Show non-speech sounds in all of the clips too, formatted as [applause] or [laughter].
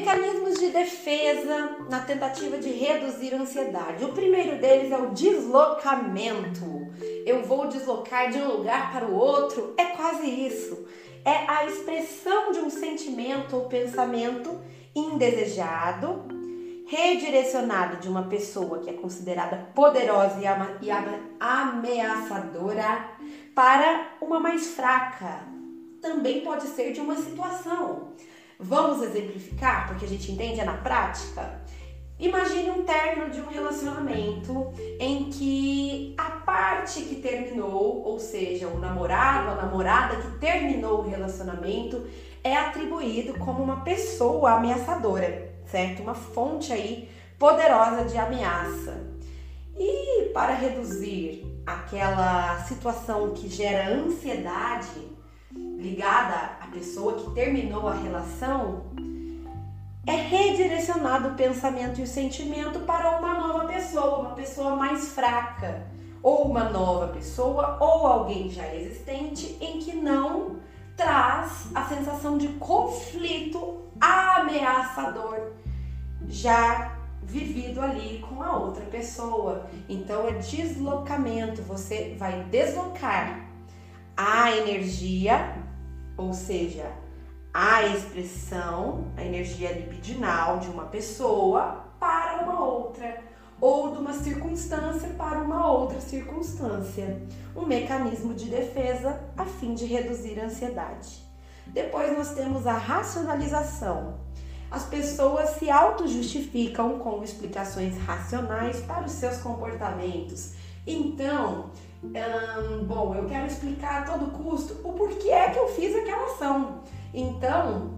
Mecanismos de defesa na tentativa de reduzir a ansiedade. O primeiro deles é o deslocamento. Eu vou deslocar de um lugar para o outro. É quase isso. É a expressão de um sentimento ou pensamento indesejado, redirecionado de uma pessoa que é considerada poderosa e ameaçadora para uma mais fraca. Também pode ser de uma situação Vamos exemplificar, porque a gente entende é na prática? Imagine um término de um relacionamento em que a parte que terminou, ou seja, o namorado, a namorada que terminou o relacionamento, é atribuído como uma pessoa ameaçadora, certo? Uma fonte aí poderosa de ameaça. E para reduzir aquela situação que gera ansiedade, ligada pessoa que terminou a relação, é redirecionado o pensamento e o sentimento para uma nova pessoa, uma pessoa mais fraca, ou uma nova pessoa, ou alguém já existente em que não traz a sensação de conflito ameaçador já vivido ali com a outra pessoa. Então é deslocamento, você vai deslocar a energia ou seja, a expressão, a energia libidinal de uma pessoa para uma outra, ou de uma circunstância para uma outra circunstância, um mecanismo de defesa a fim de reduzir a ansiedade. Depois nós temos a racionalização. As pessoas se auto-justificam com explicações racionais para os seus comportamentos. Então, Hum, bom, eu quero explicar a todo custo o porquê é que eu fiz aquela ação. Então,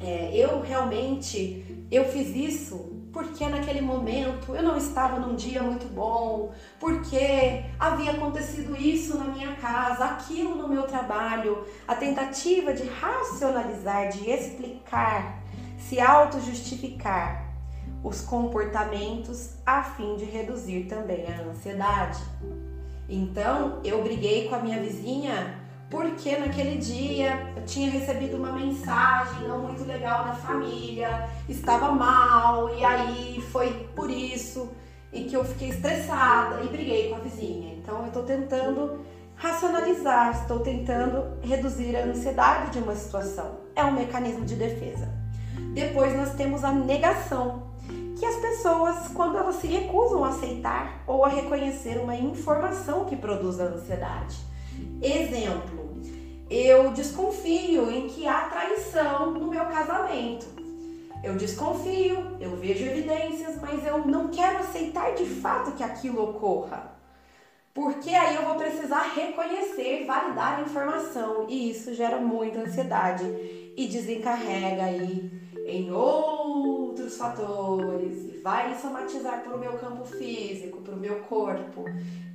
é, eu realmente eu fiz isso porque naquele momento eu não estava num dia muito bom, porque havia acontecido isso na minha casa, aquilo no meu trabalho. A tentativa de racionalizar, de explicar, se auto-justificar os comportamentos a fim de reduzir também a ansiedade. Então eu briguei com a minha vizinha porque naquele dia eu tinha recebido uma mensagem não muito legal da família, estava mal e aí foi por isso e que eu fiquei estressada e briguei com a vizinha. Então eu estou tentando racionalizar, estou tentando reduzir a ansiedade de uma situação. É um mecanismo de defesa. Depois nós temos a negação que as pessoas, quando elas se recusam a aceitar ou a reconhecer uma informação que produz a ansiedade. Exemplo, eu desconfio em que há traição no meu casamento. Eu desconfio, eu vejo evidências, mas eu não quero aceitar de fato que aquilo ocorra. Porque aí eu vou precisar reconhecer, validar a informação e isso gera muita ansiedade e desencarrega aí em fatores e vai somatizar para o meu campo físico, para o meu corpo,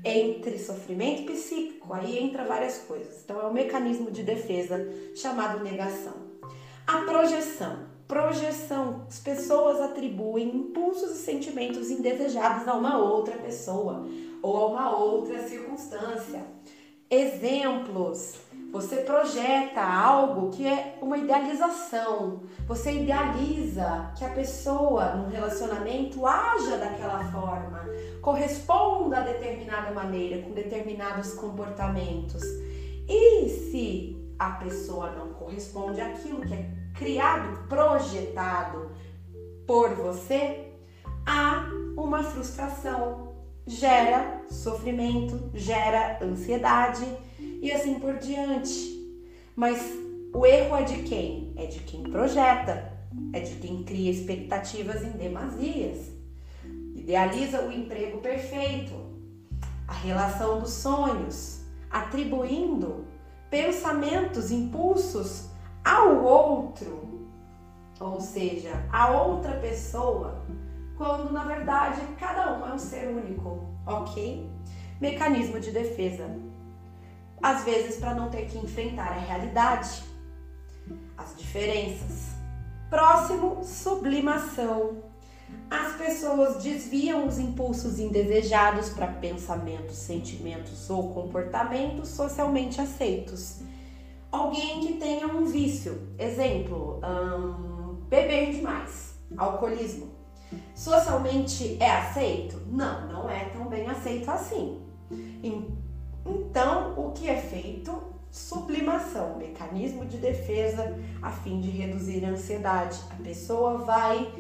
entre sofrimento psíquico, aí entra várias coisas. Então é um mecanismo de defesa chamado negação. A projeção. Projeção. As pessoas atribuem impulsos e sentimentos indesejados a uma outra pessoa ou a uma outra circunstância. Exemplos você projeta algo que é uma idealização. Você idealiza que a pessoa no relacionamento haja daquela forma, corresponda a determinada maneira, com determinados comportamentos. E se a pessoa não corresponde àquilo que é criado, projetado por você, há uma frustração, gera sofrimento, gera ansiedade e assim por diante. Mas o erro é de quem? É de quem projeta, é de quem cria expectativas em demasias, idealiza o emprego perfeito, a relação dos sonhos, atribuindo pensamentos, impulsos ao outro, ou seja, a outra pessoa, quando na verdade cada um é um ser único, ok? Mecanismo de defesa às vezes para não ter que enfrentar a realidade, as diferenças. Próximo, sublimação. As pessoas desviam os impulsos indesejados para pensamentos, sentimentos ou comportamentos socialmente aceitos. Alguém que tenha um vício, exemplo, beber demais. alcoolismo. Socialmente é aceito? Não, não é tão bem aceito assim. Então, o que é feito? Sublimação, mecanismo de defesa a fim de reduzir a ansiedade. A pessoa vai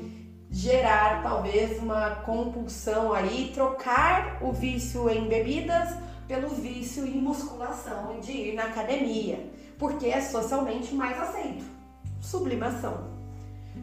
gerar talvez uma compulsão aí, trocar o vício em bebidas pelo vício em musculação de ir na academia, porque é socialmente mais aceito. Sublimação,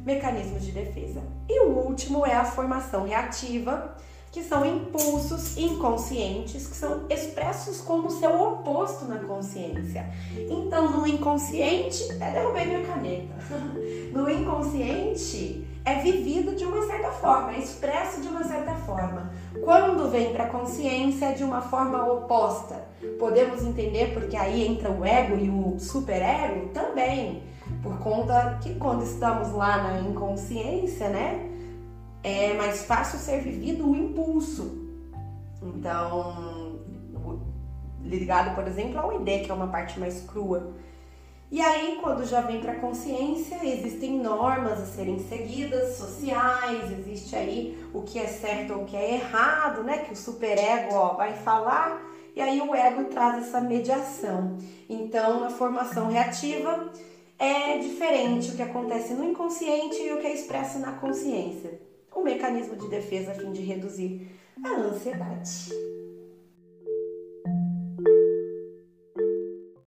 mecanismo de defesa. E o último é a formação reativa, que são impulsos inconscientes que são expressos como seu oposto na consciência. Então, no inconsciente, até derrubei minha caneta. [laughs] No inconsciente é vivido de uma certa forma, é expresso de uma certa forma. Quando vem para a consciência é de uma forma oposta. Podemos entender porque aí entra o ego e o superego também, por conta que quando estamos lá na inconsciência, né? Mais fácil ser vivido o impulso. Então, ligado, por exemplo, ao ID, que é uma parte mais crua. E aí, quando já vem para a consciência, existem normas a serem seguidas, sociais, existe aí o que é certo ou o que é errado, né? Que o superego ó, vai falar, e aí o ego traz essa mediação. Então, a formação reativa é diferente o que acontece no inconsciente e o que é expresso na consciência um mecanismo de defesa a fim de reduzir a ansiedade.